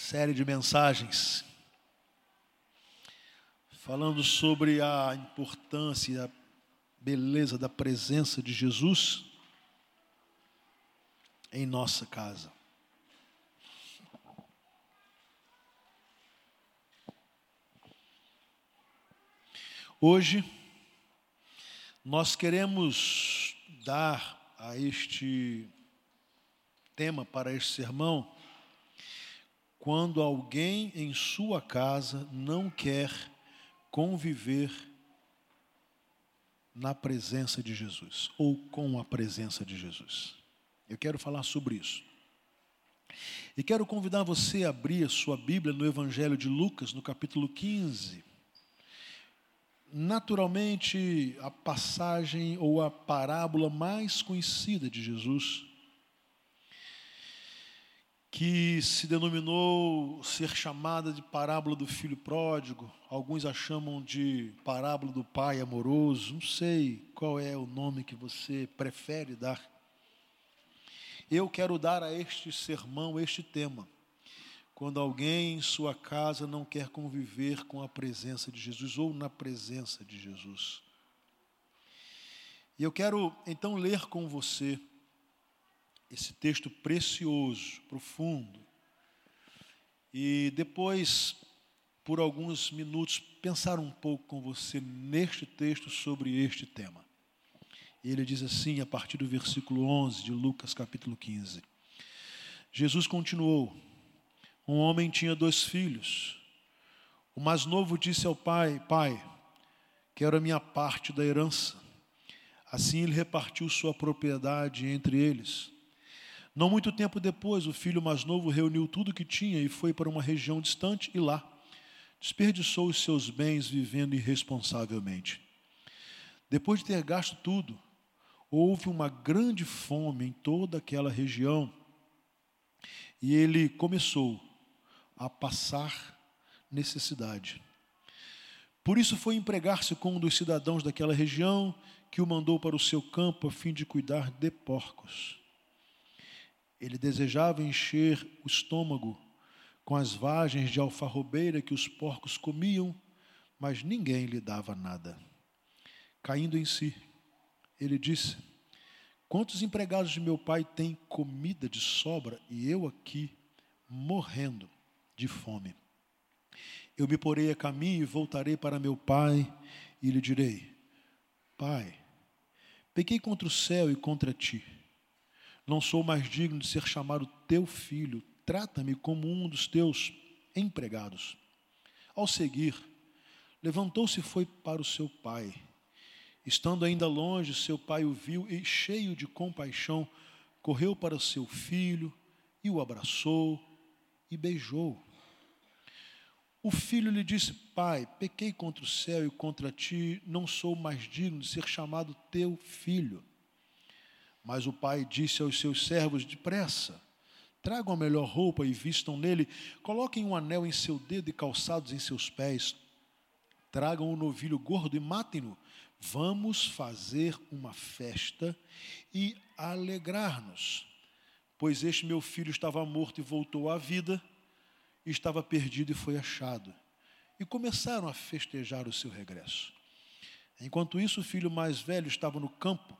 série de mensagens falando sobre a importância e a beleza da presença de Jesus em nossa casa. Hoje, nós queremos dar a este tema para este sermão quando alguém em sua casa não quer conviver na presença de Jesus ou com a presença de Jesus. Eu quero falar sobre isso. E quero convidar você a abrir a sua Bíblia no Evangelho de Lucas, no capítulo 15. Naturalmente, a passagem ou a parábola mais conhecida de Jesus que se denominou ser chamada de parábola do filho pródigo, alguns a chamam de parábola do pai amoroso, não sei qual é o nome que você prefere dar. Eu quero dar a este sermão este tema. Quando alguém em sua casa não quer conviver com a presença de Jesus ou na presença de Jesus. E eu quero então ler com você esse texto precioso, profundo. E depois, por alguns minutos, pensar um pouco com você neste texto sobre este tema. Ele diz assim, a partir do versículo 11 de Lucas, capítulo 15: Jesus continuou: Um homem tinha dois filhos. O mais novo disse ao pai: Pai, quero a minha parte da herança. Assim ele repartiu sua propriedade entre eles. Não muito tempo depois, o filho mais novo reuniu tudo o que tinha e foi para uma região distante e lá desperdiçou os seus bens vivendo irresponsavelmente. Depois de ter gasto tudo, houve uma grande fome em toda aquela região e ele começou a passar necessidade. Por isso foi empregar-se com um dos cidadãos daquela região que o mandou para o seu campo a fim de cuidar de porcos. Ele desejava encher o estômago com as vagens de alfarrobeira que os porcos comiam, mas ninguém lhe dava nada. Caindo em si, ele disse: Quantos empregados de meu pai têm comida de sobra e eu aqui morrendo de fome? Eu me porei a caminho e voltarei para meu pai e lhe direi: Pai, pequei contra o céu e contra ti não sou mais digno de ser chamado teu filho. Trata-me como um dos teus empregados. Ao seguir, levantou-se e foi para o seu pai. Estando ainda longe, seu pai o viu e, cheio de compaixão, correu para seu filho e o abraçou e beijou. O filho lhe disse: Pai, pequei contra o céu e contra ti, não sou mais digno de ser chamado teu filho. Mas o pai disse aos seus servos: Depressa, tragam a melhor roupa e vistam nele, coloquem um anel em seu dedo e calçados em seus pés, tragam um novilho gordo e matem-no. Vamos fazer uma festa e alegrar-nos, pois este meu filho estava morto e voltou à vida, estava perdido e foi achado. E começaram a festejar o seu regresso. Enquanto isso, o filho mais velho estava no campo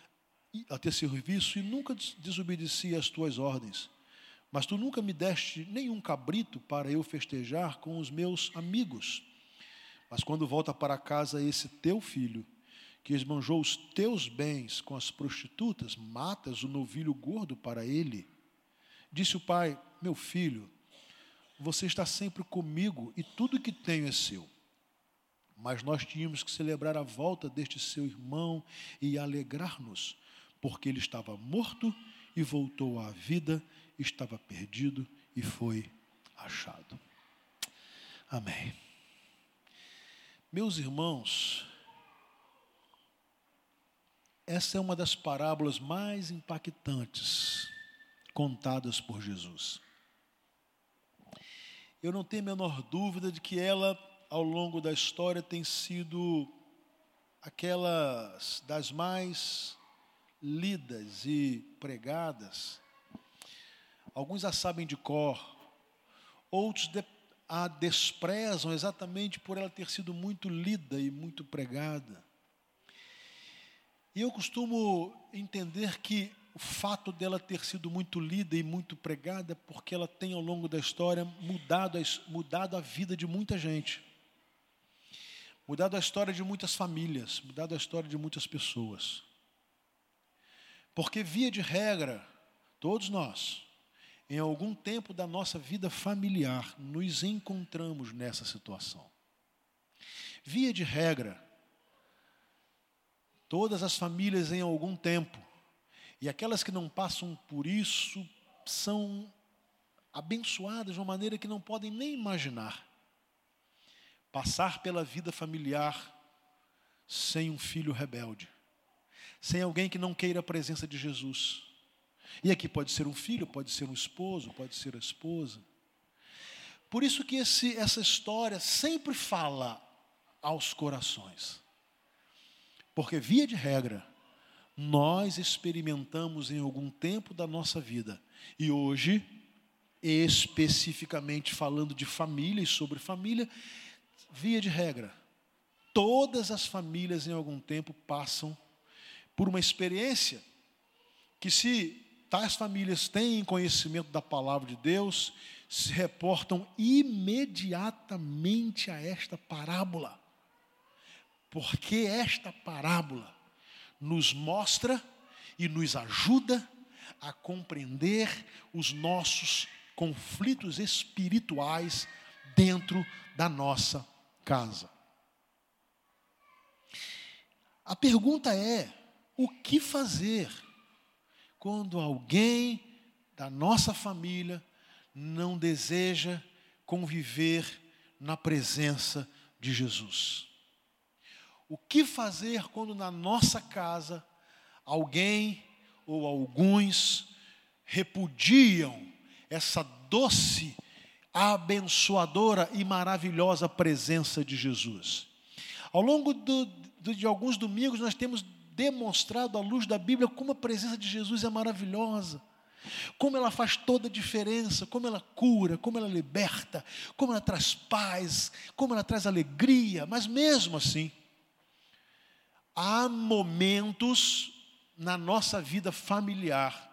a ter serviço e nunca desobedeci às tuas ordens. Mas tu nunca me deste nenhum cabrito para eu festejar com os meus amigos. Mas quando volta para casa esse teu filho, que esbanjou os teus bens com as prostitutas, matas o novilho gordo para ele. Disse o pai: Meu filho, você está sempre comigo e tudo que tenho é seu. Mas nós tínhamos que celebrar a volta deste seu irmão e alegrar-nos porque ele estava morto e voltou à vida, estava perdido e foi achado. Amém. Meus irmãos, essa é uma das parábolas mais impactantes contadas por Jesus. Eu não tenho a menor dúvida de que ela, ao longo da história, tem sido aquelas das mais lidas e pregadas. Alguns a sabem de cor, outros a desprezam exatamente por ela ter sido muito lida e muito pregada. E eu costumo entender que o fato dela ter sido muito lida e muito pregada é porque ela tem ao longo da história mudado mudado a vida de muita gente, mudado a história de muitas famílias, mudado a história de muitas pessoas. Porque, via de regra, todos nós, em algum tempo da nossa vida familiar, nos encontramos nessa situação. Via de regra, todas as famílias em algum tempo, e aquelas que não passam por isso, são abençoadas de uma maneira que não podem nem imaginar. Passar pela vida familiar sem um filho rebelde, sem alguém que não queira a presença de Jesus e aqui pode ser um filho, pode ser um esposo, pode ser a esposa. Por isso que esse, essa história sempre fala aos corações. Porque, via de regra, nós experimentamos em algum tempo da nossa vida, e hoje, especificamente falando de família e sobre família, via de regra, todas as famílias em algum tempo passam por uma experiência que, se tais famílias têm conhecimento da palavra de Deus, se reportam imediatamente a esta parábola. Porque esta parábola nos mostra e nos ajuda a compreender os nossos conflitos espirituais dentro da nossa casa. A pergunta é: o que fazer? quando alguém da nossa família não deseja conviver na presença de Jesus. O que fazer quando na nossa casa alguém ou alguns repudiam essa doce, abençoadora e maravilhosa presença de Jesus? Ao longo do, de alguns domingos nós temos demonstrado à luz da Bíblia como a presença de Jesus é maravilhosa, como ela faz toda a diferença, como ela cura, como ela liberta, como ela traz paz, como ela traz alegria, mas mesmo assim, há momentos na nossa vida familiar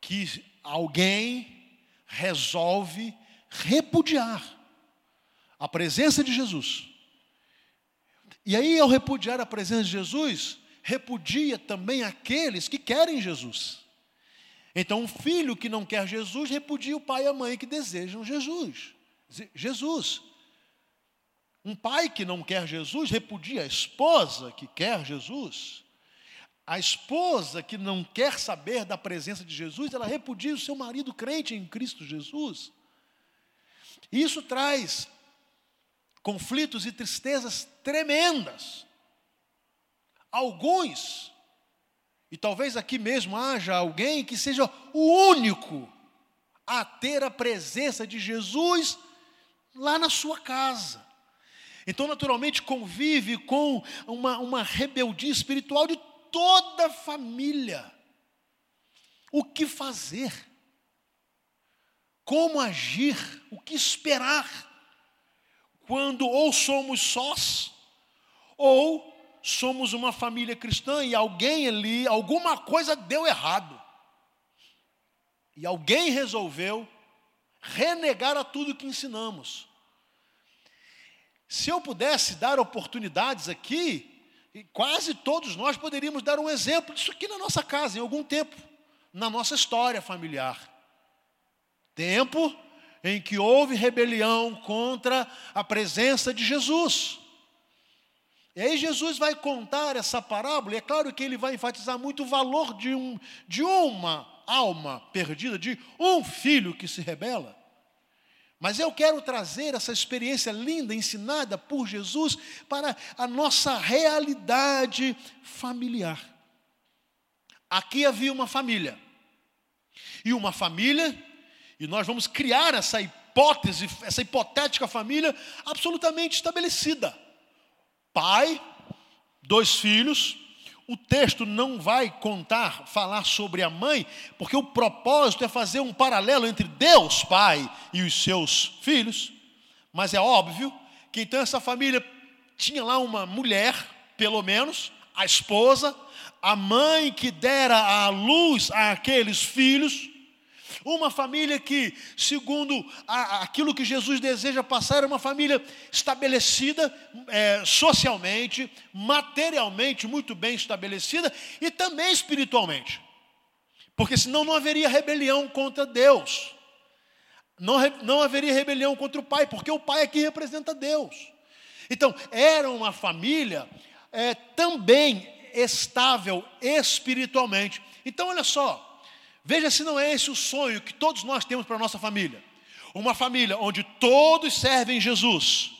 que alguém resolve repudiar a presença de Jesus e aí, ao repudiar a presença de Jesus, repudia também aqueles que querem Jesus. Então, um filho que não quer Jesus repudia o pai e a mãe que desejam Jesus. Jesus. Um pai que não quer Jesus repudia a esposa que quer Jesus. A esposa que não quer saber da presença de Jesus, ela repudia o seu marido crente em Cristo Jesus. Isso traz conflitos e tristezas tremendas. Alguns, e talvez aqui mesmo haja alguém que seja o único a ter a presença de Jesus lá na sua casa. Então, naturalmente, convive com uma, uma rebeldia espiritual de toda a família. O que fazer? Como agir? O que esperar? Quando ou somos sós, ou somos uma família cristã e alguém ali, alguma coisa deu errado. E alguém resolveu renegar a tudo que ensinamos. Se eu pudesse dar oportunidades aqui, quase todos nós poderíamos dar um exemplo disso aqui na nossa casa, em algum tempo, na nossa história familiar. Tempo em que houve rebelião contra a presença de Jesus. E aí Jesus vai contar essa parábola, e é claro que ele vai enfatizar muito o valor de, um, de uma alma perdida, de um filho que se rebela. Mas eu quero trazer essa experiência linda, ensinada por Jesus, para a nossa realidade familiar. Aqui havia uma família. E uma família, e nós vamos criar essa hipótese, essa hipotética família absolutamente estabelecida. Pai, dois filhos, o texto não vai contar, falar sobre a mãe, porque o propósito é fazer um paralelo entre Deus, Pai, e os seus filhos. Mas é óbvio que então essa família tinha lá uma mulher, pelo menos, a esposa, a mãe que dera a luz àqueles filhos, uma família que, segundo a, aquilo que Jesus deseja passar, é uma família estabelecida é, socialmente, materialmente muito bem estabelecida e também espiritualmente. Porque senão não haveria rebelião contra Deus. Não, não haveria rebelião contra o Pai, porque o Pai aqui representa Deus. Então, era uma família é, também estável espiritualmente. Então, olha só, Veja se não é esse o sonho que todos nós temos para a nossa família. Uma família onde todos servem Jesus.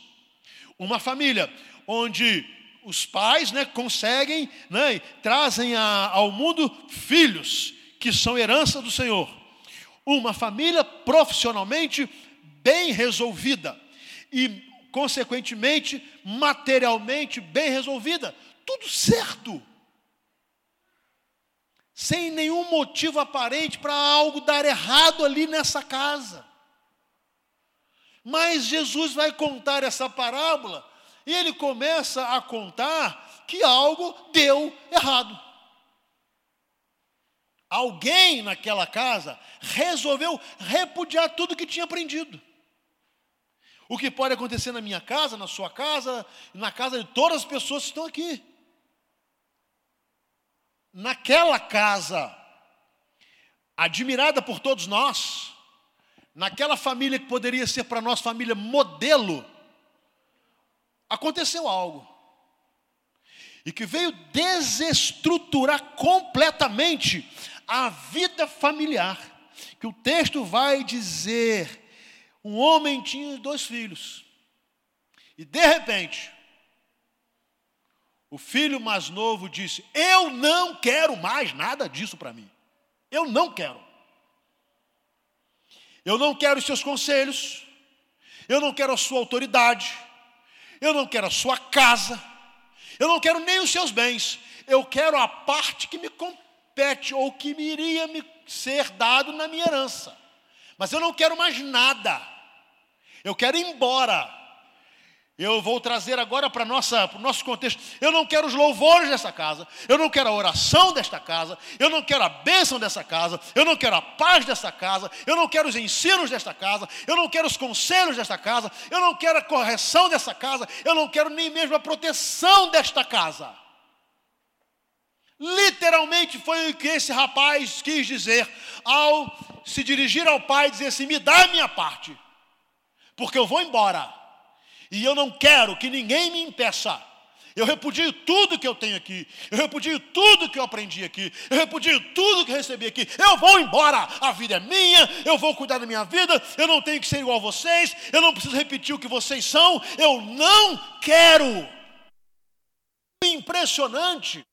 Uma família onde os pais né, conseguem, né, trazem a, ao mundo filhos que são herança do Senhor. Uma família profissionalmente bem resolvida e, consequentemente, materialmente bem resolvida. Tudo certo sem nenhum motivo aparente para algo dar errado ali nessa casa. Mas Jesus vai contar essa parábola e ele começa a contar que algo deu errado. Alguém naquela casa resolveu repudiar tudo que tinha aprendido. O que pode acontecer na minha casa, na sua casa, na casa de todas as pessoas que estão aqui naquela casa, admirada por todos nós, naquela família que poderia ser para nós família modelo, aconteceu algo. E que veio desestruturar completamente a vida familiar. Que o texto vai dizer: um homem tinha dois filhos. E de repente, o filho mais novo disse: Eu não quero mais nada disso para mim. Eu não quero. Eu não quero os seus conselhos. Eu não quero a sua autoridade. Eu não quero a sua casa. Eu não quero nem os seus bens. Eu quero a parte que me compete ou que me iria me ser dado na minha herança. Mas eu não quero mais nada. Eu quero ir embora. Eu vou trazer agora para, nossa, o nosso contexto. Eu não quero os louvores dessa casa, eu não quero a oração desta casa, eu não quero a bênção dessa casa, eu não quero a paz dessa casa, eu não quero os ensinos desta casa, eu não quero os conselhos desta casa, eu não quero a correção dessa casa, eu não quero nem mesmo a proteção desta casa. Literalmente foi o que esse rapaz quis dizer ao se dirigir ao pai e dizer assim: me dá a minha parte, porque eu vou embora. E eu não quero que ninguém me impeça. Eu repudio tudo que eu tenho aqui. Eu repudio tudo que eu aprendi aqui. Eu repudio tudo que recebi aqui. Eu vou embora. A vida é minha. Eu vou cuidar da minha vida. Eu não tenho que ser igual a vocês. Eu não preciso repetir o que vocês são. Eu não quero. Impressionante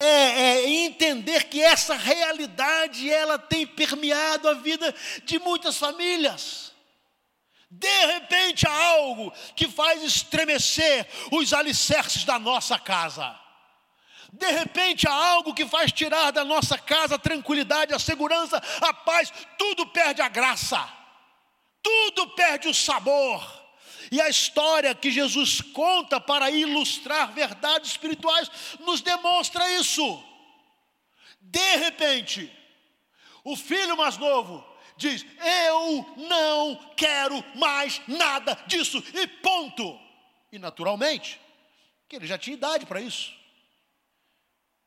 é, é, entender que essa realidade ela tem permeado a vida de muitas famílias. De repente há algo que faz estremecer os alicerces da nossa casa. De repente há algo que faz tirar da nossa casa a tranquilidade, a segurança, a paz, tudo perde a graça, tudo perde o sabor. E a história que Jesus conta para ilustrar verdades espirituais nos demonstra isso. De repente, o filho mais novo diz: Eu não quero mais nada disso, e ponto. E naturalmente, que ele já tinha idade para isso.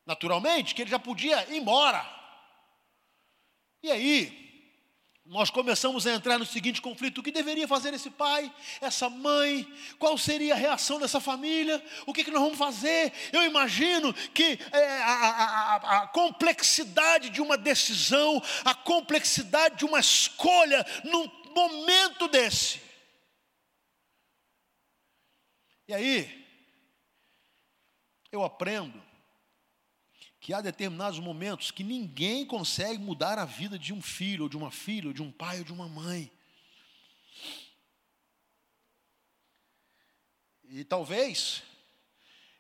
Naturalmente, que ele já podia ir embora. E aí, nós começamos a entrar no seguinte conflito: o que deveria fazer esse pai, essa mãe, qual seria a reação dessa família, o que, que nós vamos fazer? Eu imagino que é, a, a, a, a, complexidade de uma decisão, a complexidade de uma escolha num momento desse. E aí, eu aprendo que há determinados momentos que ninguém consegue mudar a vida de um filho, ou de uma filha, ou de um pai, ou de uma mãe. E talvez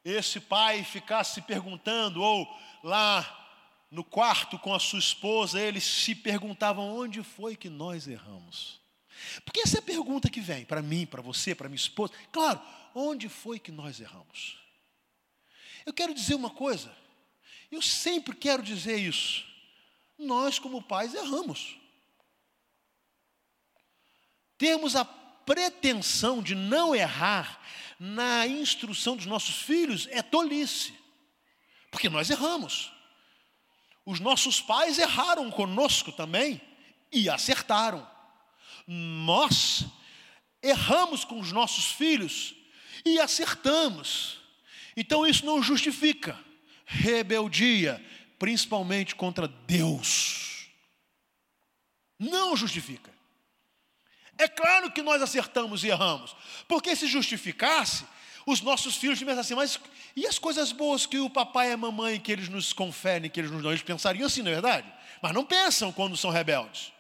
esse pai ficasse se perguntando, ou lá no quarto com a sua esposa, eles se perguntavam onde foi que nós erramos. Porque essa é a pergunta que vem para mim, para você, para minha esposa. Claro, onde foi que nós erramos? Eu quero dizer uma coisa, eu sempre quero dizer isso. Nós, como pais, erramos. Temos a pretensão de não errar na instrução dos nossos filhos é tolice, porque nós erramos. Os nossos pais erraram conosco também e acertaram. Nós erramos com os nossos filhos e acertamos. Então isso não justifica rebeldia, principalmente contra Deus. Não justifica. É claro que nós acertamos e erramos, porque se justificasse, os nossos filhos pensam assim, mas e as coisas boas que o papai e a mamãe que eles nos conferem, que eles nos dão, eles pensariam assim, não é verdade? Mas não pensam quando são rebeldes.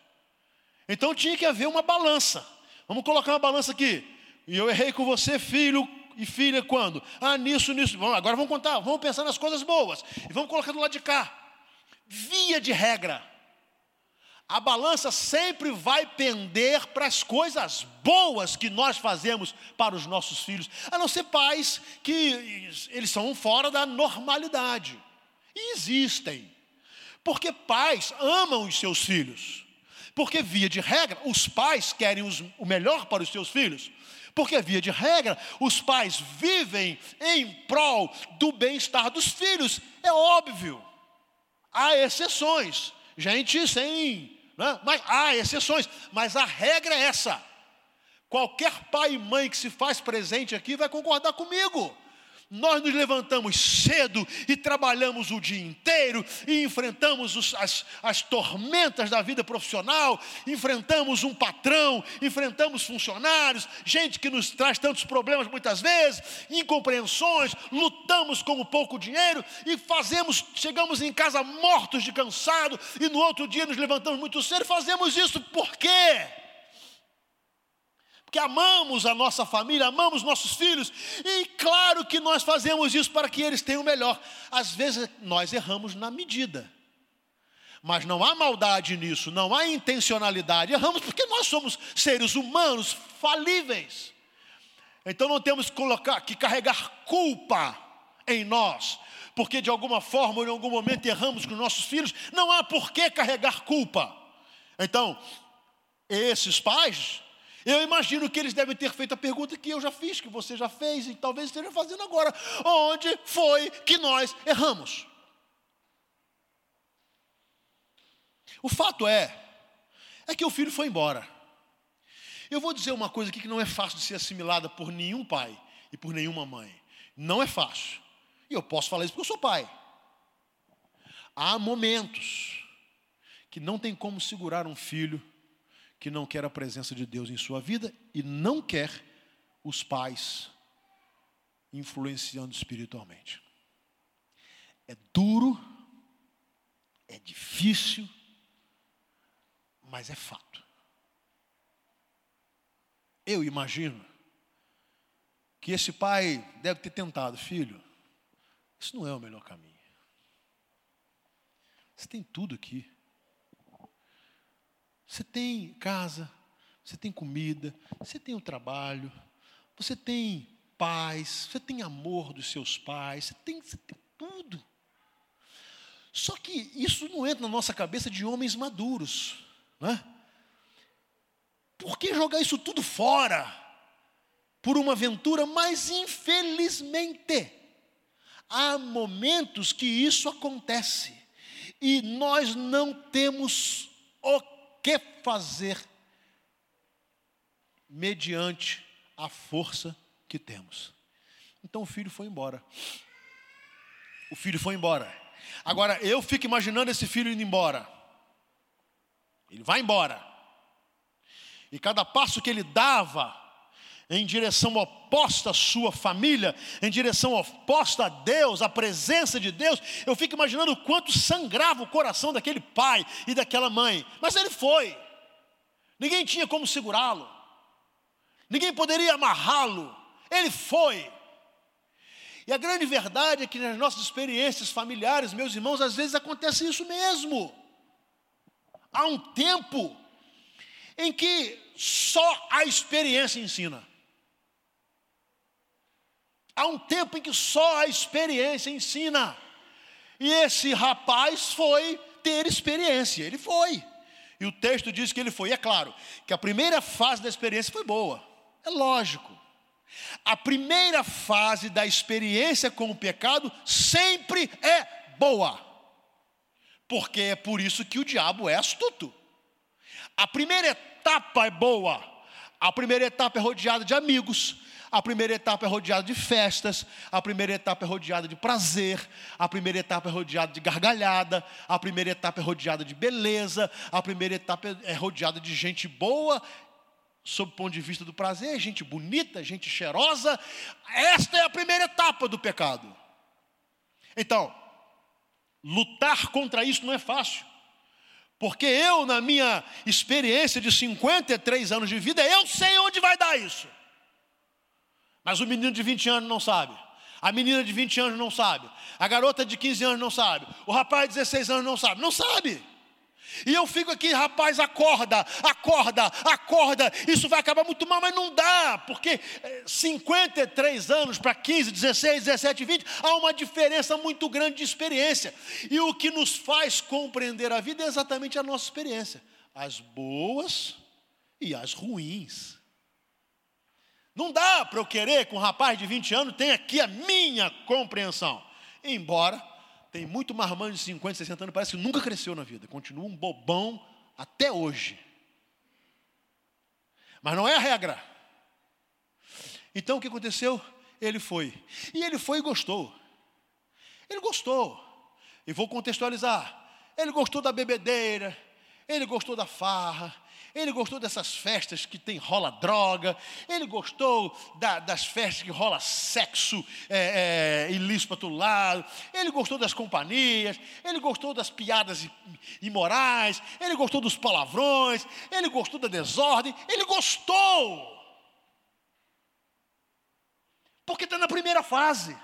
Então tinha que haver uma balança. Vamos colocar uma balança aqui. E eu errei com você, filho e filha, quando? Ah, nisso, nisso. Bom, agora vamos contar, vamos pensar nas coisas boas. E vamos colocar do lado de cá. Via de regra, a balança sempre vai pender para as coisas boas que nós fazemos para os nossos filhos, a não ser pais que eles são fora da normalidade. E existem. Porque pais amam os seus filhos. Porque, via de regra, os pais querem os, o melhor para os seus filhos. Porque, via de regra, os pais vivem em prol do bem-estar dos filhos. É óbvio. Há exceções. Gente sem né? Mas há exceções, mas a regra é essa. Qualquer pai e mãe que se faz presente aqui vai concordar comigo. Nós nos levantamos cedo e trabalhamos o dia inteiro e enfrentamos os, as, as tormentas da vida profissional, enfrentamos um patrão, enfrentamos funcionários, gente que nos traz tantos problemas muitas vezes, incompreensões, lutamos com o pouco dinheiro e fazemos, chegamos em casa mortos de cansado e no outro dia nos levantamos muito cedo. Fazemos isso por quê? Porque amamos a nossa família, amamos nossos filhos, e claro que nós fazemos isso para que eles tenham o melhor. Às vezes nós erramos na medida, mas não há maldade nisso, não há intencionalidade, erramos porque nós somos seres humanos falíveis. Então não temos que colocar, que carregar culpa em nós, porque de alguma forma ou em algum momento erramos com nossos filhos, não há por que carregar culpa. Então, esses pais eu imagino que eles devem ter feito a pergunta que eu já fiz, que você já fez e talvez esteja fazendo agora: onde foi que nós erramos? O fato é, é que o filho foi embora. Eu vou dizer uma coisa aqui que não é fácil de ser assimilada por nenhum pai e por nenhuma mãe. Não é fácil. E eu posso falar isso porque eu sou pai. Há momentos que não tem como segurar um filho que não quer a presença de Deus em sua vida e não quer os pais influenciando espiritualmente. É duro, é difícil, mas é fato. Eu imagino que esse pai deve ter tentado, filho, isso não é o melhor caminho. Você tem tudo aqui. Você tem casa, você tem comida, você tem o um trabalho, você tem paz, você tem amor dos seus pais, você tem, você tem tudo. Só que isso não entra na nossa cabeça de homens maduros. Né? Por que jogar isso tudo fora? Por uma aventura, mas infelizmente, há momentos que isso acontece e nós não temos o que fazer mediante a força que temos. Então o filho foi embora. O filho foi embora. Agora eu fico imaginando esse filho indo embora. Ele vai embora. E cada passo que ele dava em direção oposta à sua família, em direção oposta a Deus, à presença de Deus, eu fico imaginando o quanto sangrava o coração daquele pai e daquela mãe. Mas ele foi. Ninguém tinha como segurá-lo. Ninguém poderia amarrá-lo. Ele foi. E a grande verdade é que nas nossas experiências familiares, meus irmãos, às vezes acontece isso mesmo. Há um tempo em que só a experiência ensina. Há um tempo em que só a experiência ensina. E esse rapaz foi ter experiência, ele foi. E o texto diz que ele foi. E é claro que a primeira fase da experiência foi boa, é lógico. A primeira fase da experiência com o pecado sempre é boa, porque é por isso que o diabo é astuto. A primeira etapa é boa, a primeira etapa é rodeada de amigos, a primeira etapa é rodeada de festas, a primeira etapa é rodeada de prazer, a primeira etapa é rodeada de gargalhada, a primeira etapa é rodeada de beleza, a primeira etapa é rodeada de gente boa, sob o ponto de vista do prazer, gente bonita, gente cheirosa. Esta é a primeira etapa do pecado. Então, lutar contra isso não é fácil. Porque eu, na minha experiência de 53 anos de vida, eu sei onde vai dar isso. Mas o menino de 20 anos não sabe. A menina de 20 anos não sabe. A garota de 15 anos não sabe. O rapaz de 16 anos não sabe. Não sabe. E eu fico aqui, rapaz, acorda, acorda, acorda. Isso vai acabar muito mal, mas não dá, porque 53 eh, anos para 15, 16, 17, 20, há uma diferença muito grande de experiência. E o que nos faz compreender a vida é exatamente a nossa experiência, as boas e as ruins. Não dá para eu querer que um rapaz de 20 anos tenha aqui a minha compreensão. Embora tem muito marmanjo de 50, 60 anos, parece que nunca cresceu na vida, continua um bobão até hoje. Mas não é a regra. Então o que aconteceu? Ele foi. E ele foi e gostou. Ele gostou. E vou contextualizar. Ele gostou da bebedeira, ele gostou da farra, ele gostou dessas festas que tem rola droga, ele gostou da, das festas que rola sexo é, é, ilícito para lado, ele gostou das companhias, ele gostou das piadas imorais, ele gostou dos palavrões, ele gostou da desordem, ele gostou. Porque está na primeira fase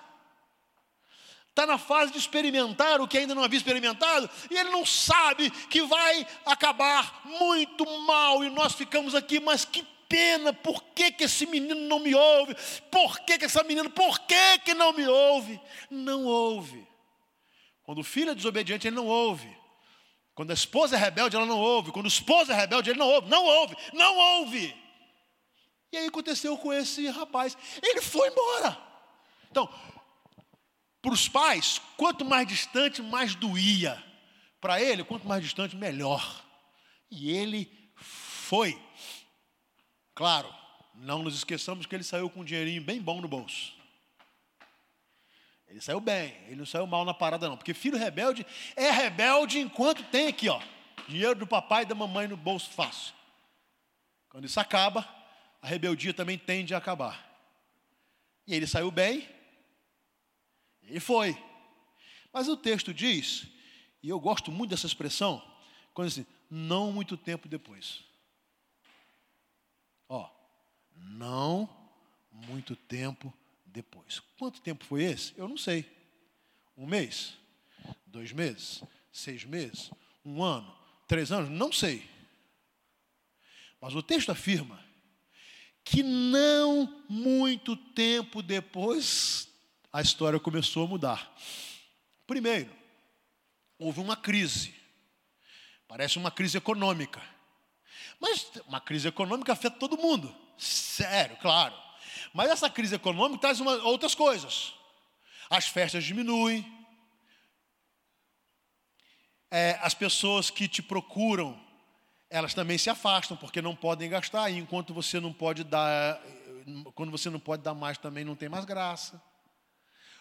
está na fase de experimentar o que ainda não havia experimentado, e ele não sabe que vai acabar muito mal, e nós ficamos aqui, mas que pena, por que, que esse menino não me ouve? Por que, que essa menina, por que, que não me ouve? Não ouve. Quando o filho é desobediente, ele não ouve. Quando a esposa é rebelde, ela não ouve. Quando o esposo é rebelde, ele não ouve. Não ouve, não ouve. E aí aconteceu com esse rapaz. Ele foi embora. Então, para os pais, quanto mais distante, mais doía. Para ele, quanto mais distante, melhor. E ele foi. Claro, não nos esqueçamos que ele saiu com um dinheirinho bem bom no bolso. Ele saiu bem, ele não saiu mal na parada, não. Porque filho rebelde é rebelde enquanto tem aqui, ó, dinheiro do papai e da mamãe no bolso fácil. Quando isso acaba, a rebeldia também tende a acabar. E ele saiu bem, e foi. Mas o texto diz, e eu gosto muito dessa expressão, quando assim, não muito tempo depois. Ó, não muito tempo depois. Quanto tempo foi esse? Eu não sei. Um mês? Dois meses? Seis meses? Um ano? Três anos? Não sei. Mas o texto afirma que não muito tempo depois a história começou a mudar. Primeiro, houve uma crise. Parece uma crise econômica. Mas uma crise econômica afeta todo mundo. Sério, claro. Mas essa crise econômica traz uma, outras coisas. As festas diminuem. É, as pessoas que te procuram, elas também se afastam porque não podem gastar. E enquanto você não pode dar, quando você não pode dar mais, também não tem mais graça.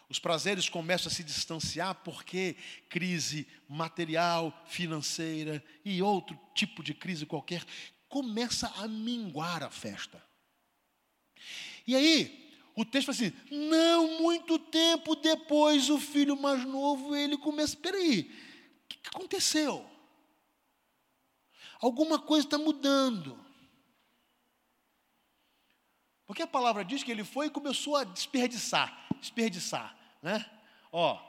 Os prazeres começam a se distanciar porque crise material, financeira e outro tipo de crise qualquer começa a minguar a festa. E aí, o texto fala assim: não muito tempo depois, o filho mais novo, ele começa, peraí, o que aconteceu? Alguma coisa está mudando. Porque a palavra diz que ele foi e começou a desperdiçar, desperdiçar, né? Ó,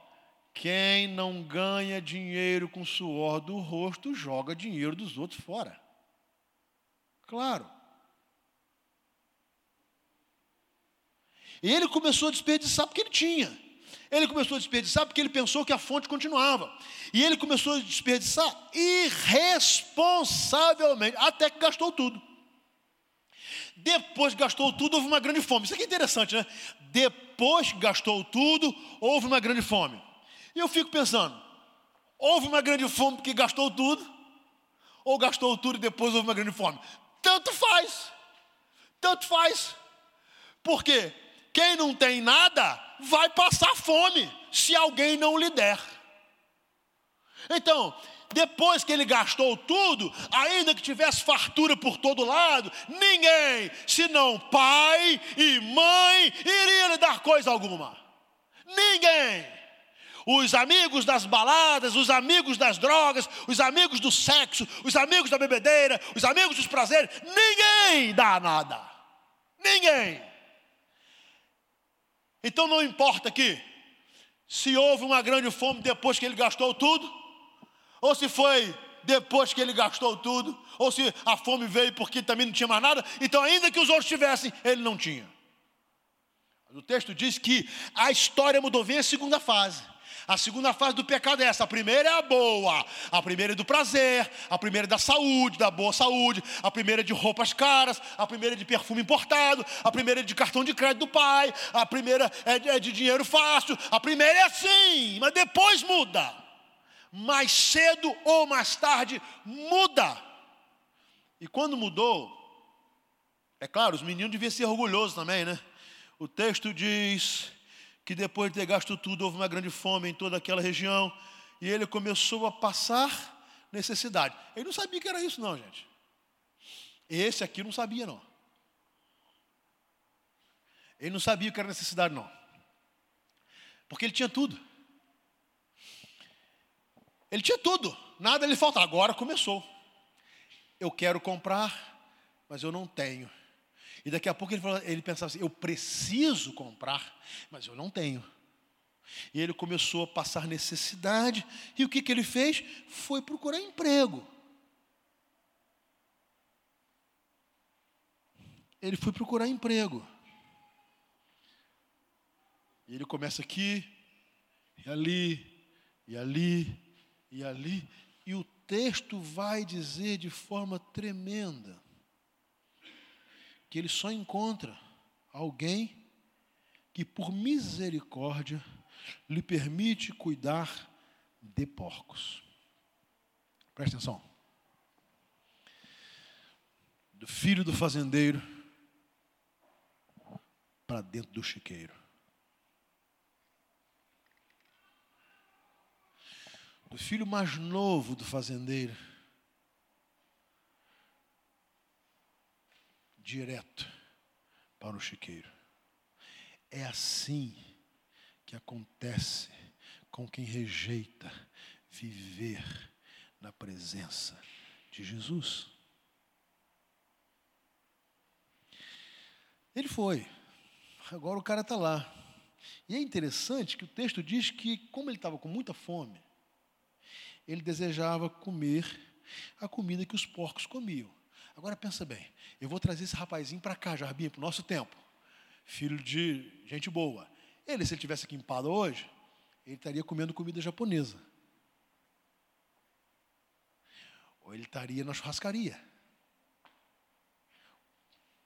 quem não ganha dinheiro com suor do rosto, joga dinheiro dos outros fora. Claro. E ele começou a desperdiçar porque ele tinha. Ele começou a desperdiçar porque ele pensou que a fonte continuava. E ele começou a desperdiçar irresponsavelmente, até que gastou tudo. Depois gastou tudo, houve uma grande fome. Isso aqui é interessante, né? Depois gastou tudo, houve uma grande fome. E eu fico pensando: houve uma grande fome porque gastou tudo? Ou gastou tudo e depois houve uma grande fome? Tanto faz. Tanto faz. Por quê? Quem não tem nada vai passar fome se alguém não lhe der. Então, depois que ele gastou tudo, ainda que tivesse fartura por todo lado, ninguém, senão pai e mãe, iria lhe dar coisa alguma. Ninguém. Os amigos das baladas, os amigos das drogas, os amigos do sexo, os amigos da bebedeira, os amigos dos prazeres, ninguém dá nada. Ninguém. Então não importa aqui se houve uma grande fome depois que ele gastou tudo, ou se foi depois que ele gastou tudo, ou se a fome veio porque também não tinha mais nada, então ainda que os outros tivessem, ele não tinha. o texto diz que a história mudou, vem a segunda fase. A segunda fase do pecado é essa. A primeira é a boa, a primeira é do prazer, a primeira é da saúde, da boa saúde, a primeira é de roupas caras, a primeira é de perfume importado, a primeira é de cartão de crédito do pai, a primeira é de, é de dinheiro fácil. A primeira é assim, mas depois muda. Mais cedo ou mais tarde muda. E quando mudou, é claro, os meninos deviam ser orgulhosos também, né? O texto diz que depois de ter gasto tudo, houve uma grande fome em toda aquela região, e ele começou a passar necessidade. Ele não sabia que era isso, não, gente. Esse aqui não sabia, não. Ele não sabia que era necessidade, não. Porque ele tinha tudo. Ele tinha tudo, nada lhe faltava. Agora começou. Eu quero comprar, mas eu não tenho. E daqui a pouco ele, ele pensava assim: eu preciso comprar, mas eu não tenho. E ele começou a passar necessidade, e o que, que ele fez? Foi procurar emprego. Ele foi procurar emprego. E ele começa aqui, e ali, e ali, e ali, e o texto vai dizer de forma tremenda que ele só encontra alguém que, por misericórdia, lhe permite cuidar de porcos. Presta atenção. Do filho do fazendeiro para dentro do chiqueiro. Do filho mais novo do fazendeiro direto para o chiqueiro. É assim que acontece com quem rejeita viver na presença de Jesus. Ele foi, agora o cara está lá. E é interessante que o texto diz que, como ele estava com muita fome, ele desejava comer a comida que os porcos comiam. Agora pensa bem, eu vou trazer esse rapazinho para cá, Jarbinha, para o nosso tempo. Filho de gente boa. Ele, se ele tivesse aqui em Pada hoje, ele estaria comendo comida japonesa. Ou ele estaria na churrascaria.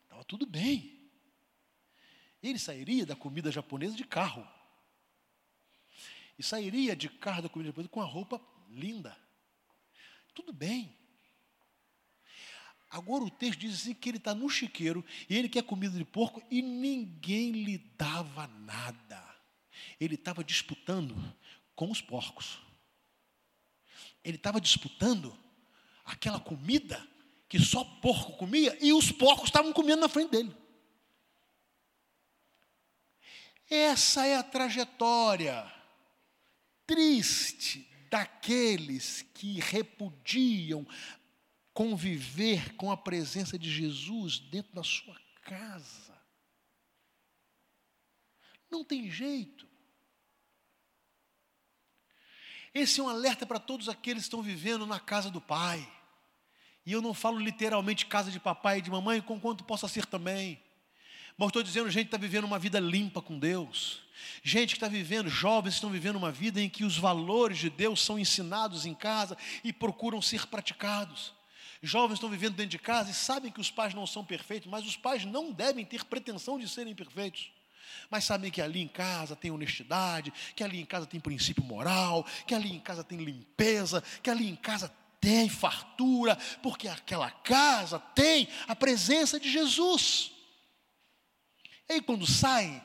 Estava tudo bem. Ele sairia da comida japonesa de carro. E sairia de carro da comida japonesa com a roupa linda. Tudo bem. Agora o texto diz assim que ele está no chiqueiro e ele quer comida de porco e ninguém lhe dava nada. Ele estava disputando com os porcos. Ele estava disputando aquela comida que só porco comia e os porcos estavam comendo na frente dele. Essa é a trajetória triste daqueles que repudiam conviver com a presença de Jesus dentro da sua casa. Não tem jeito. Esse é um alerta para todos aqueles que estão vivendo na casa do Pai. E eu não falo literalmente casa de papai e de mamãe, com quanto possa ser também. Mas estou dizendo, gente está vivendo uma vida limpa com Deus. Gente que está vivendo, jovens estão vivendo uma vida em que os valores de Deus são ensinados em casa e procuram ser praticados. Jovens estão vivendo dentro de casa e sabem que os pais não são perfeitos, mas os pais não devem ter pretensão de serem perfeitos mas sabem que ali em casa tem honestidade, que ali em casa tem princípio moral, que ali em casa tem limpeza, que ali em casa tem fartura, porque aquela casa tem a presença de Jesus. Aí quando saem,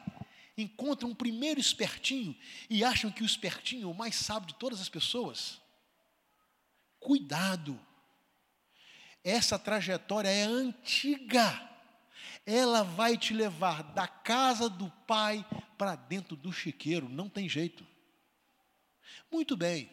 encontram um primeiro espertinho e acham que o espertinho é o mais sábio de todas as pessoas. Cuidado. Essa trajetória é antiga ela vai te levar da casa do pai para dentro do chiqueiro, não tem jeito. Muito bem.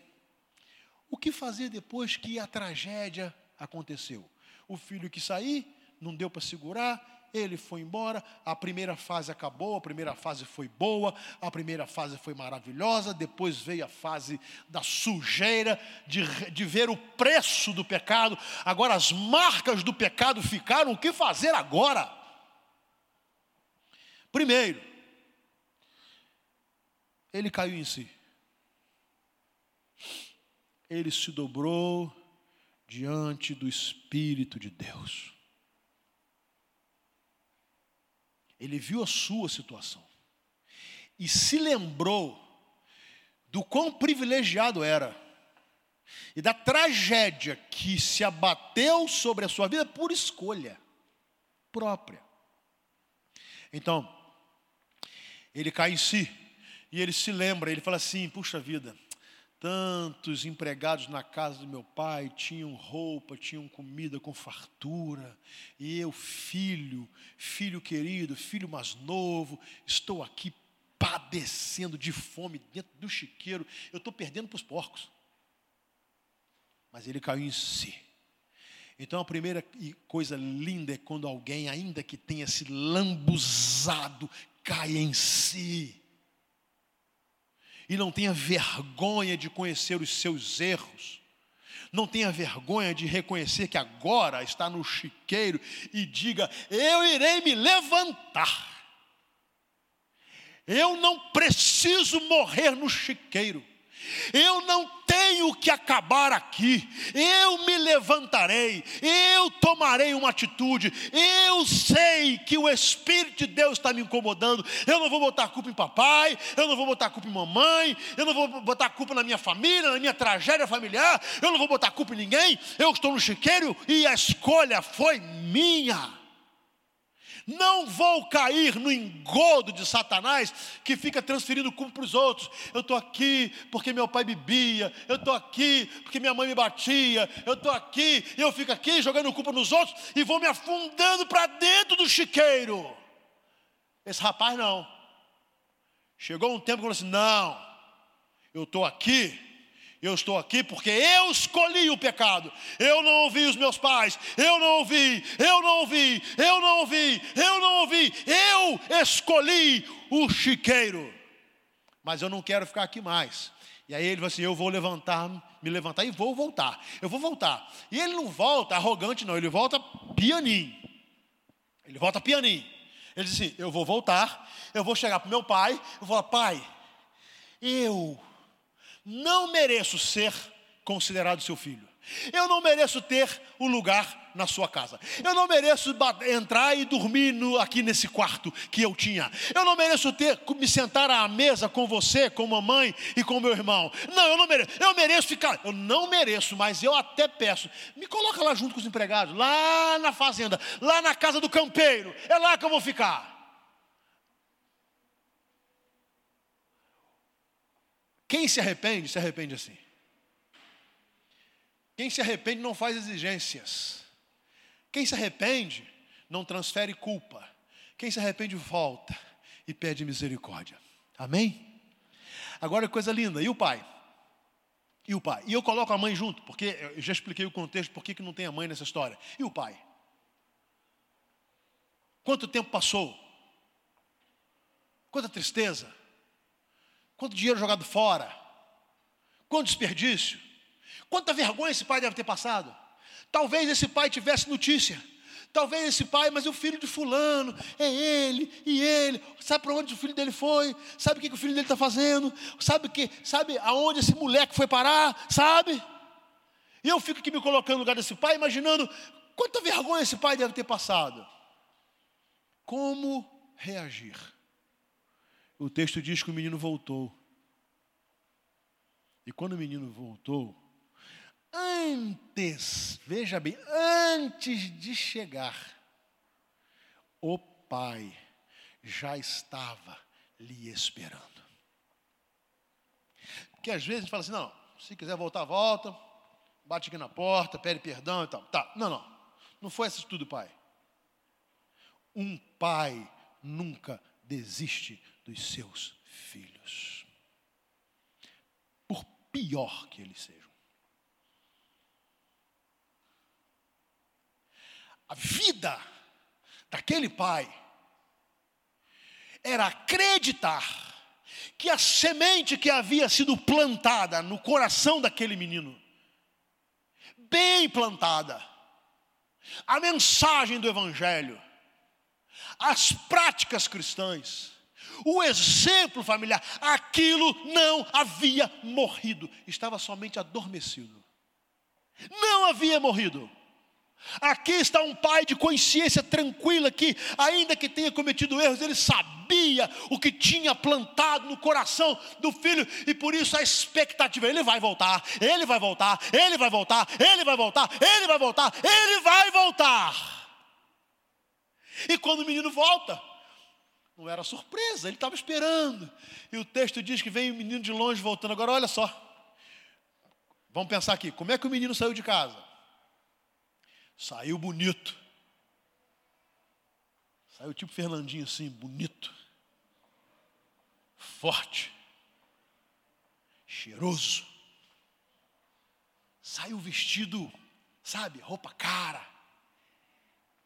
O que fazer depois que a tragédia aconteceu? O filho que sair, não deu para segurar, ele foi embora, a primeira fase acabou, a primeira fase foi boa, a primeira fase foi maravilhosa, depois veio a fase da sujeira, de, de ver o preço do pecado, agora as marcas do pecado ficaram, o que fazer agora? Primeiro, ele caiu em si. Ele se dobrou diante do Espírito de Deus. Ele viu a sua situação e se lembrou do quão privilegiado era e da tragédia que se abateu sobre a sua vida por escolha própria. Então, ele cai em si e ele se lembra, ele fala assim: puxa vida, tantos empregados na casa do meu pai tinham roupa, tinham comida com fartura, e eu, filho, filho querido, filho mais novo, estou aqui padecendo de fome dentro do chiqueiro, eu estou perdendo para os porcos. Mas ele caiu em si. Então a primeira coisa linda é quando alguém, ainda que tenha se lambuzado, cai em si. E não tenha vergonha de conhecer os seus erros. Não tenha vergonha de reconhecer que agora está no chiqueiro e diga: Eu irei me levantar. Eu não preciso morrer no chiqueiro. Eu não tenho que acabar aqui. Eu me levantarei. Eu tomarei uma atitude. Eu sei que o Espírito de Deus está me incomodando. Eu não vou botar culpa em papai. Eu não vou botar culpa em mamãe. Eu não vou botar culpa na minha família, na minha tragédia familiar. Eu não vou botar culpa em ninguém. Eu estou no chiqueiro e a escolha foi minha. Não vou cair no engodo de Satanás que fica transferindo culpa para os outros. Eu estou aqui porque meu pai bebia, eu estou aqui porque minha mãe me batia, eu estou aqui e eu fico aqui jogando culpa nos outros e vou me afundando para dentro do chiqueiro. Esse rapaz não. Chegou um tempo que falou assim: não, eu estou aqui eu estou aqui porque eu escolhi o pecado. Eu não ouvi os meus pais. Eu não ouvi. Eu não ouvi. Eu não ouvi. Eu não ouvi. Eu escolhi o chiqueiro. Mas eu não quero ficar aqui mais. E aí ele falou assim: Eu vou levantar, me levantar e vou voltar. Eu vou voltar. E ele não volta arrogante, não. Ele volta pianinho. Ele volta pianinho. Ele diz assim: Eu vou voltar. Eu vou chegar para meu pai. Eu vou falar: Pai, eu não mereço ser considerado seu filho. Eu não mereço ter o um lugar na sua casa. Eu não mereço entrar e dormir no, aqui nesse quarto que eu tinha. Eu não mereço ter me sentar à mesa com você, com mamãe e com meu irmão. Não, eu não mereço. Eu mereço ficar. Eu não mereço, mas eu até peço. Me coloca lá junto com os empregados, lá na fazenda, lá na casa do campeiro. É lá que eu vou ficar. Quem se arrepende, se arrepende assim. Quem se arrepende não faz exigências. Quem se arrepende não transfere culpa. Quem se arrepende volta e pede misericórdia. Amém? Agora coisa linda, e o pai? E o pai? E eu coloco a mãe junto, porque eu já expliquei o contexto, por que não tem a mãe nessa história. E o pai? Quanto tempo passou? Quanta tristeza? Quanto dinheiro jogado fora? Quanto desperdício? Quanta vergonha esse pai deve ter passado? Talvez esse pai tivesse notícia. Talvez esse pai, mas o filho de fulano, é ele e ele. Sabe para onde o filho dele foi? Sabe o que, que o filho dele está fazendo? Sabe que, sabe aonde esse moleque foi parar? Sabe? E eu fico aqui me colocando no lugar desse pai, imaginando quanta vergonha esse pai deve ter passado. Como reagir? O texto diz que o menino voltou. E quando o menino voltou, antes, veja bem, antes de chegar, o pai já estava lhe esperando. Porque às vezes a gente fala assim: não, se quiser voltar, volta, bate aqui na porta, pede perdão e tal. Tá, não, não, não foi essa tudo, pai. Um pai nunca desiste dos seus filhos, por pior que eles sejam. A vida daquele pai era acreditar que a semente que havia sido plantada no coração daquele menino, bem plantada, a mensagem do Evangelho, as práticas cristãs, o exemplo familiar, aquilo não havia morrido, estava somente adormecido. Não havia morrido. Aqui está um pai de consciência tranquila que, ainda que tenha cometido erros, ele sabia o que tinha plantado no coração do filho e por isso a expectativa: ele vai voltar, ele vai voltar, ele vai voltar, ele vai voltar, ele vai voltar, ele vai voltar. E quando o menino volta, não era surpresa, ele estava esperando. E o texto diz que vem o menino de longe voltando. Agora olha só, vamos pensar aqui: como é que o menino saiu de casa? Saiu bonito. Saiu tipo Fernandinho assim, bonito. Forte. Cheiroso. Saiu vestido, sabe, roupa cara.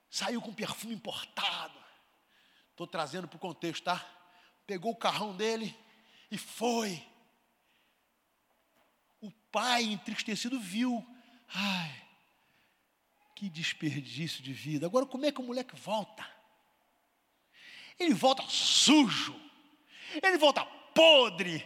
Saiu com perfume importado. Estou trazendo para o contexto, tá? Pegou o carrão dele e foi. O pai, entristecido, viu. Ai, que desperdício de vida. Agora, como é que o moleque volta? Ele volta sujo, ele volta podre,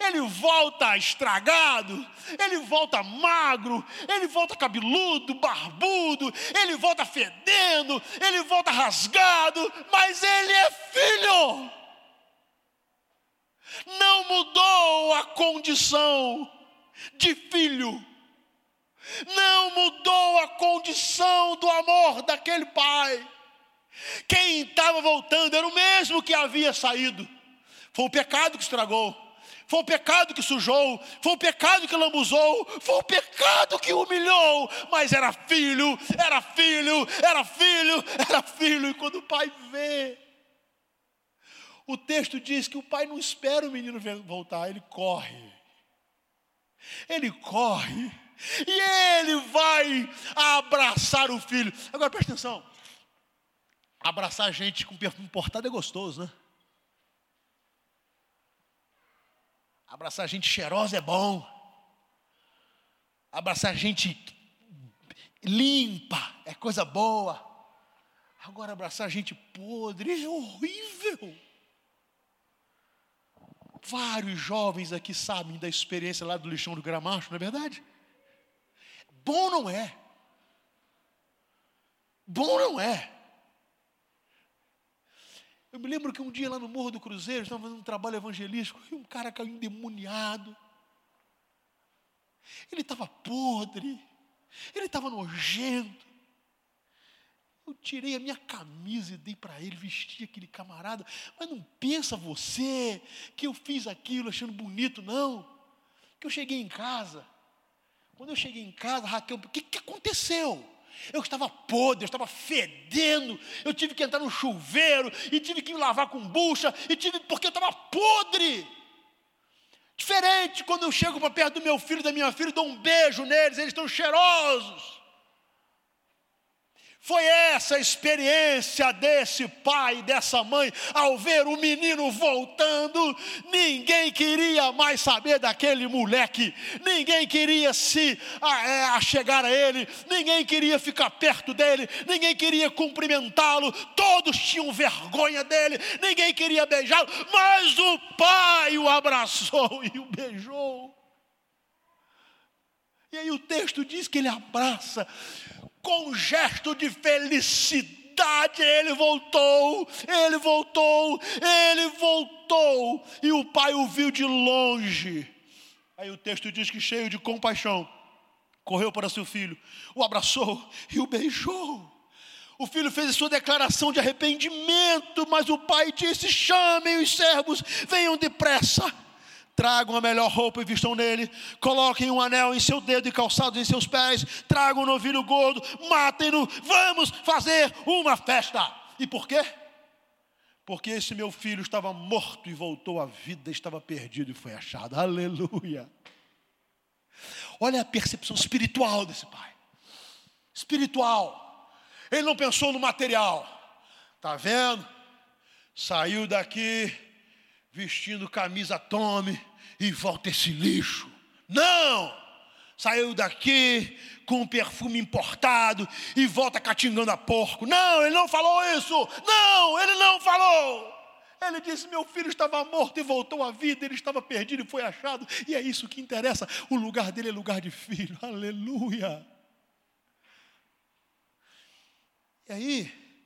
ele volta estragado, ele volta magro, ele volta cabeludo, barbudo, ele volta fedendo, ele volta rasgado, mas ele é filho. Não mudou a condição de filho não mudou a condição do amor daquele pai. Quem estava voltando era o mesmo que havia saído. Foi o pecado que estragou. Foi o pecado que sujou, foi o pecado que lambuzou, foi o pecado que humilhou, mas era filho, era filho, era filho, era filho. E quando o pai vê, o texto diz que o pai não espera o menino voltar, ele corre. Ele corre e ele vai abraçar o filho. Agora presta atenção: abraçar a gente com perfume importado é gostoso, né? Abraçar gente cheirosa é bom. Abraçar gente limpa é coisa boa. Agora abraçar gente podre é horrível. Vários jovens aqui sabem da experiência lá do lixão do Gramacho, não é verdade? Bom não é. Bom não é. Eu me lembro que um dia lá no Morro do Cruzeiro, estava fazendo um trabalho evangelístico, e um cara caiu endemoniado. Ele estava podre, ele estava nojento. Eu tirei a minha camisa e dei para ele, vesti aquele camarada. Mas não pensa você que eu fiz aquilo achando bonito, não. Que eu cheguei em casa, quando eu cheguei em casa, Raquel, o que, que aconteceu? Eu estava podre, eu estava fedendo, eu tive que entrar no chuveiro e tive que me lavar com bucha e tive porque eu estava podre. Diferente quando eu chego para perto do meu filho da minha filha, dou um beijo neles, eles estão cheirosos. Foi essa a experiência desse pai, dessa mãe, ao ver o menino voltando. Ninguém queria mais saber daquele moleque, ninguém queria se a, a chegar a ele, ninguém queria ficar perto dele, ninguém queria cumprimentá-lo. Todos tinham vergonha dele, ninguém queria beijá-lo, mas o pai o abraçou e o beijou. E aí o texto diz que ele abraça com um gesto de felicidade, ele voltou, ele voltou, ele voltou, e o pai o viu de longe. Aí o texto diz que, cheio de compaixão, correu para seu filho, o abraçou e o beijou. O filho fez a sua declaração de arrependimento, mas o pai disse: chamem os servos, venham depressa tragam a melhor roupa e vistam nele, coloquem um anel em seu dedo e calçados em seus pés, tragam um novilho gordo, matem-no, vamos fazer uma festa. E por quê? Porque esse meu filho estava morto e voltou à vida, estava perdido e foi achado. Aleluia. Olha a percepção espiritual desse pai. Espiritual. Ele não pensou no material. Tá vendo? Saiu daqui vestindo camisa tome e volta esse lixo. Não! Saiu daqui com um perfume importado e volta catingando a porco. Não, ele não falou isso. Não, ele não falou. Ele disse: Meu filho estava morto e voltou à vida, ele estava perdido e foi achado, e é isso que interessa. O lugar dele é lugar de filho, aleluia. E aí,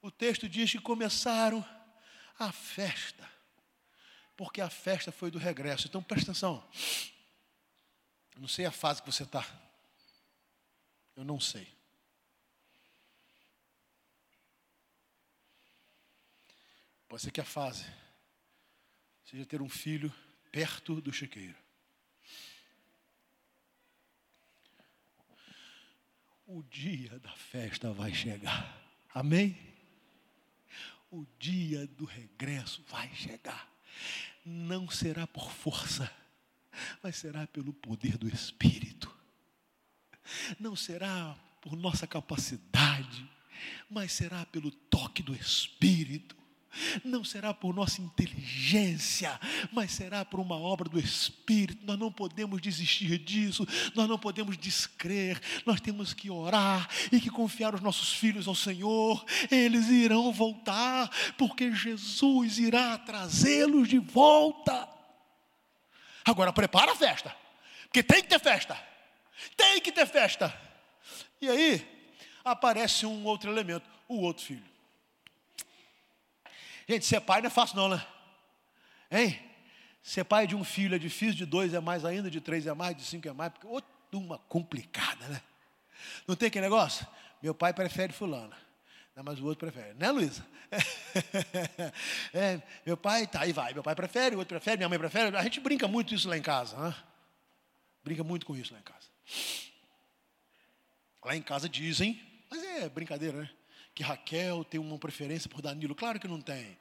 o texto diz que começaram a festa porque a festa foi do regresso. Então presta atenção. Eu não sei a fase que você está. Eu não sei. Pode ser que a fase seja ter um filho perto do chiqueiro. O dia da festa vai chegar. Amém? O dia do regresso vai chegar não será por força, mas será pelo poder do Espírito. Não será por nossa capacidade, mas será pelo toque do Espírito não será por nossa inteligência, mas será por uma obra do Espírito. Nós não podemos desistir disso, nós não podemos descrer, nós temos que orar e que confiar os nossos filhos ao Senhor. Eles irão voltar, porque Jesus irá trazê-los de volta. Agora prepara a festa, porque tem que ter festa, tem que ter festa. E aí aparece um outro elemento, o outro filho. Gente, ser pai não é fácil não, né? Hein? Ser pai de um filho é difícil, de dois é mais ainda, de três é mais, de cinco é mais, porque outra uma complicada, né? Não tem aquele negócio? Meu pai prefere fulano. mas o outro prefere, né, Luísa? É, meu pai, tá, aí vai. Meu pai prefere, o outro prefere, minha mãe prefere. A gente brinca muito isso lá em casa, né? Brinca muito com isso lá em casa. Lá em casa dizem, mas é brincadeira, né? Que Raquel tem uma preferência por Danilo. Claro que não tem.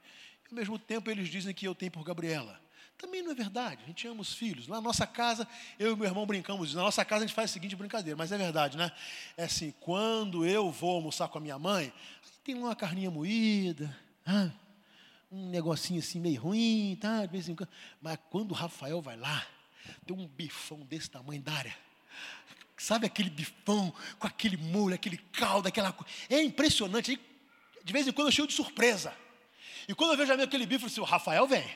Ao mesmo tempo, eles dizem que eu tenho por Gabriela. Também não é verdade. A gente ama os filhos. Na nossa casa, eu e meu irmão brincamos. Na nossa casa, a gente faz a seguinte brincadeira, mas é verdade, né? É assim: quando eu vou almoçar com a minha mãe, tem uma carninha moída, um negocinho assim meio ruim, tá? De vez em quando. Mas quando o Rafael vai lá, tem um bifão desse tamanho da área Sabe aquele bifão com aquele molho, aquele caldo, aquela coisa. É impressionante. De vez em quando eu chego de surpresa. E quando eu vejo aquele bife, eu falo assim, o Rafael vem.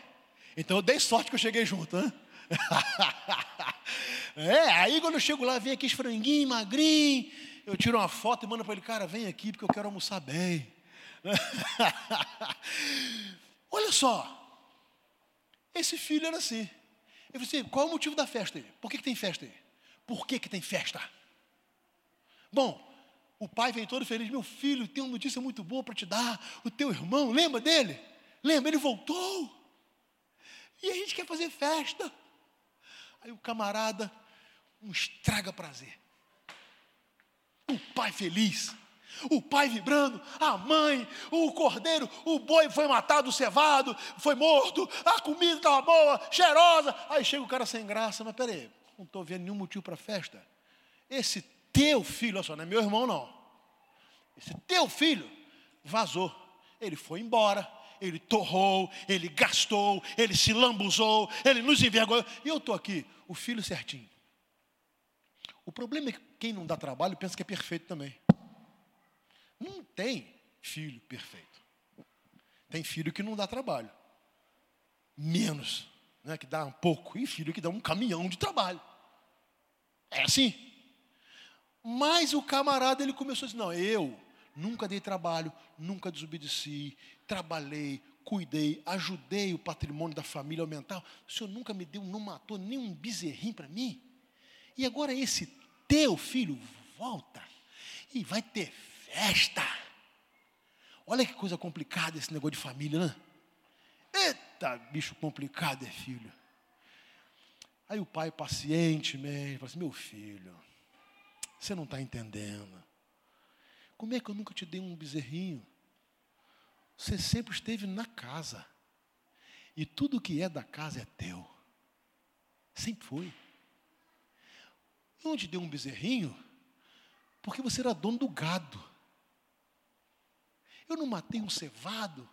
Então eu dei sorte que eu cheguei junto. Né? é, aí quando eu chego lá, vem aqui franguinho, magrinho. Eu tiro uma foto e mando para ele, cara, vem aqui porque eu quero almoçar bem. Olha só. Esse filho era assim. Eu falei assim, qual é o motivo da festa aí? Por que, que tem festa aí? Por que, que tem festa? Bom, o pai vem todo feliz, meu filho, tem uma notícia muito boa para te dar. O teu irmão, lembra dele? Lembra, ele voltou. E a gente quer fazer festa. Aí o camarada, um estraga prazer. O pai feliz, o pai vibrando, a mãe, o cordeiro, o boi foi matado, cevado, foi morto, a comida estava boa, cheirosa. Aí chega o cara sem graça, mas peraí, não estou vendo nenhum motivo para festa. Esse teu filho, olha só, não é meu irmão não. Esse teu filho vazou. Ele foi embora, ele torrou, ele gastou, ele se lambuzou, ele nos envergonhou. E eu estou aqui, o filho certinho. O problema é que quem não dá trabalho pensa que é perfeito também. Não tem filho perfeito. Tem filho que não dá trabalho. Menos, né, que dá um pouco. E filho que dá um caminhão de trabalho. É assim. Mas o camarada ele começou a dizer: não, eu nunca dei trabalho, nunca desobedeci, trabalhei, cuidei, ajudei o patrimônio da família aumentar. O senhor nunca me deu, não matou nem um bezerrinho para mim. E agora esse teu filho volta e vai ter festa. Olha que coisa complicada esse negócio de família, né? Eita, bicho complicado é filho. Aí o pai pacientemente fala assim: meu filho, você não está entendendo. Como é que eu nunca te dei um bezerrinho? Você sempre esteve na casa. E tudo que é da casa é teu. Sempre foi. Eu não te dei um bezerrinho porque você era dono do gado. Eu não matei um cevado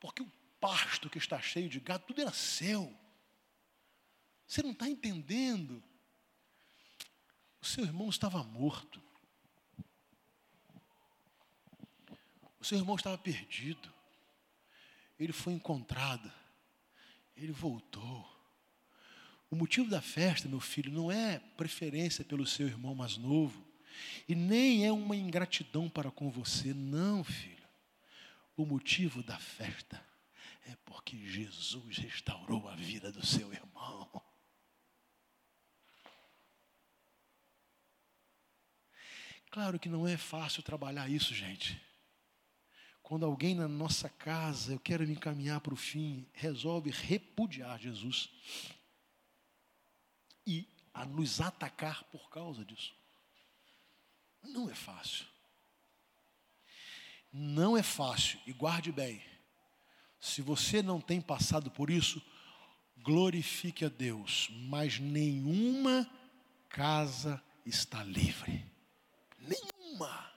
porque o pasto que está cheio de gado, tudo era seu. Você não está entendendo. O seu irmão estava morto. O seu irmão estava perdido. Ele foi encontrado. Ele voltou. O motivo da festa, meu filho, não é preferência pelo seu irmão mais novo. E nem é uma ingratidão para com você, não, filho. O motivo da festa é porque Jesus restaurou a vida do seu irmão. Claro que não é fácil trabalhar isso, gente. Quando alguém na nossa casa, eu quero me encaminhar para o fim, resolve repudiar Jesus e a nos atacar por causa disso. Não é fácil. Não é fácil, e guarde bem. Se você não tem passado por isso, glorifique a Deus, mas nenhuma casa está livre. Nenhuma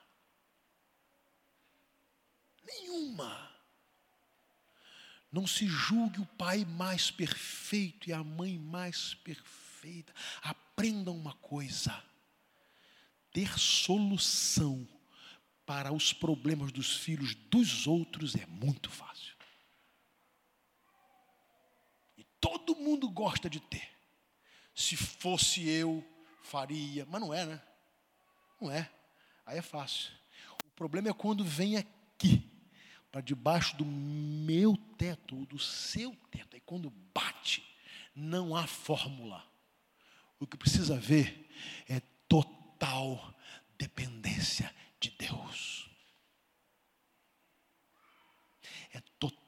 nenhuma. Não se julgue o pai mais perfeito e a mãe mais perfeita. Aprenda uma coisa: ter solução para os problemas dos filhos dos outros é muito fácil. E todo mundo gosta de ter. Se fosse eu, faria, mas não é, né? Não é. Aí é fácil. O problema é quando vem aqui para debaixo do meu teto ou do seu teto. Aí quando bate, não há fórmula. O que precisa ver é total dependência de Deus. É total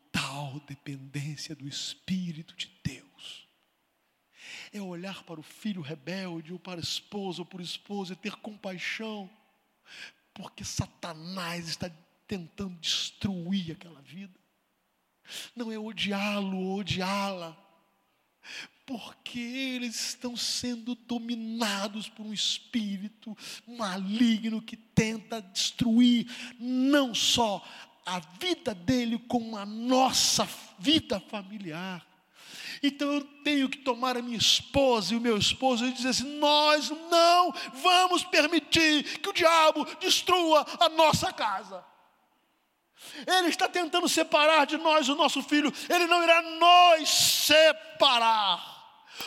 dependência do Espírito de Deus. É olhar para o filho rebelde, ou para a esposa, ou para o esposo, e ter compaixão, porque Satanás está tentando destruir aquela vida. Não é odiá-lo ou odiá-la, porque eles estão sendo dominados por um espírito maligno que tenta destruir não só a vida dele, como a nossa vida familiar. Então eu tenho que tomar a minha esposa e o meu esposo e dizer assim: nós não vamos permitir que o diabo destrua a nossa casa. Ele está tentando separar de nós o nosso filho, ele não irá nos separar.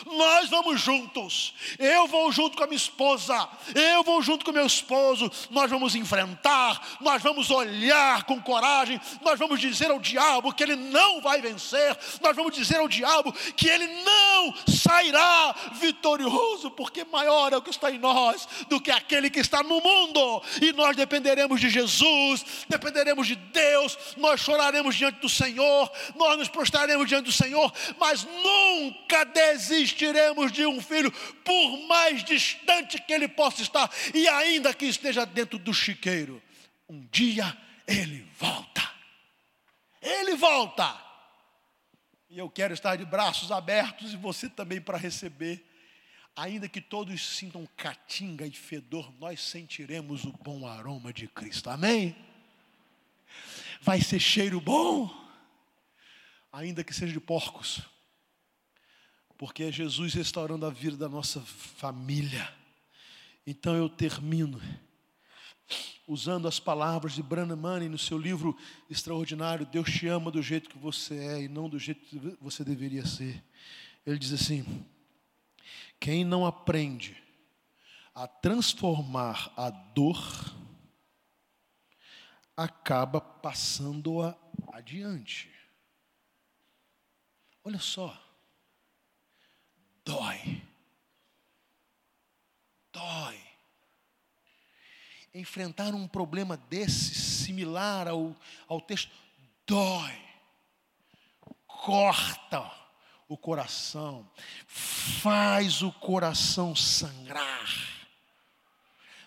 Nós vamos juntos. Eu vou junto com a minha esposa. Eu vou junto com meu esposo. Nós vamos enfrentar. Nós vamos olhar com coragem. Nós vamos dizer ao diabo que ele não vai vencer. Nós vamos dizer ao diabo que ele não sairá vitorioso, porque maior é o que está em nós do que aquele que está no mundo. E nós dependeremos de Jesus, dependeremos de Deus. Nós choraremos diante do Senhor. Nós nos prostraremos diante do Senhor, mas nunca desistiremos desistiremos de um filho, por mais distante que ele possa estar, e ainda que esteja dentro do chiqueiro. Um dia ele volta. Ele volta. E eu quero estar de braços abertos e você também para receber. Ainda que todos sintam catinga e fedor, nós sentiremos o bom aroma de Cristo. Amém? Vai ser cheiro bom, ainda que seja de porcos, porque é Jesus restaurando a vida da nossa família. Então eu termino usando as palavras de Branham Manning no seu livro extraordinário, Deus te ama do jeito que você é e não do jeito que você deveria ser. Ele diz assim: quem não aprende a transformar a dor, acaba passando-a adiante. Olha só, dói, dói. Enfrentar um problema desse, similar ao, ao texto, dói, corta o coração, faz o coração sangrar.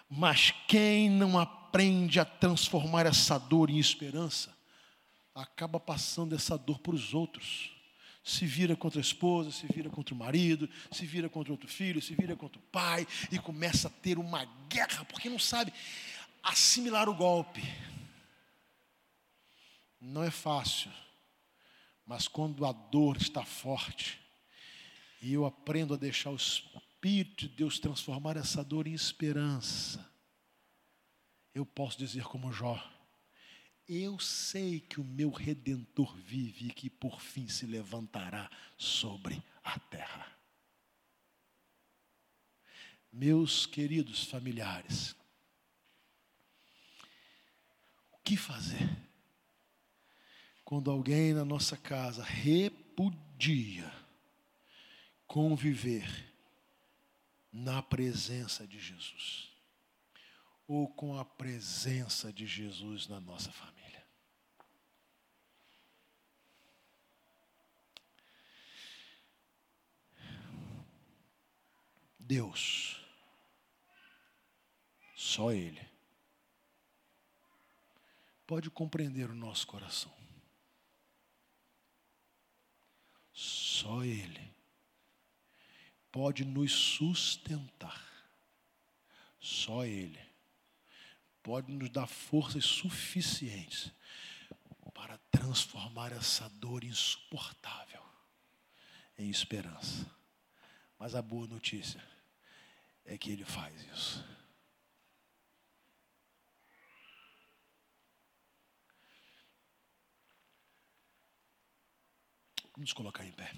Mas quem não aprende a transformar essa dor em esperança, acaba passando essa dor para os outros se vira contra a esposa, se vira contra o marido, se vira contra outro filho, se vira contra o pai e começa a ter uma guerra porque não sabe assimilar o golpe. Não é fácil, mas quando a dor está forte e eu aprendo a deixar o Espírito de Deus transformar essa dor em esperança, eu posso dizer como Jó eu sei que o meu redentor vive e que por fim se levantará sobre a terra. Meus queridos familiares, o que fazer quando alguém na nossa casa repudia conviver na presença de Jesus? ou com a presença de Jesus na nossa família. Deus, só Ele, pode compreender o nosso coração. Só Ele pode nos sustentar. Só Ele pode nos dar forças suficientes para transformar essa dor insuportável em esperança. Mas a boa notícia é que Ele faz isso. Vamos colocar em pé.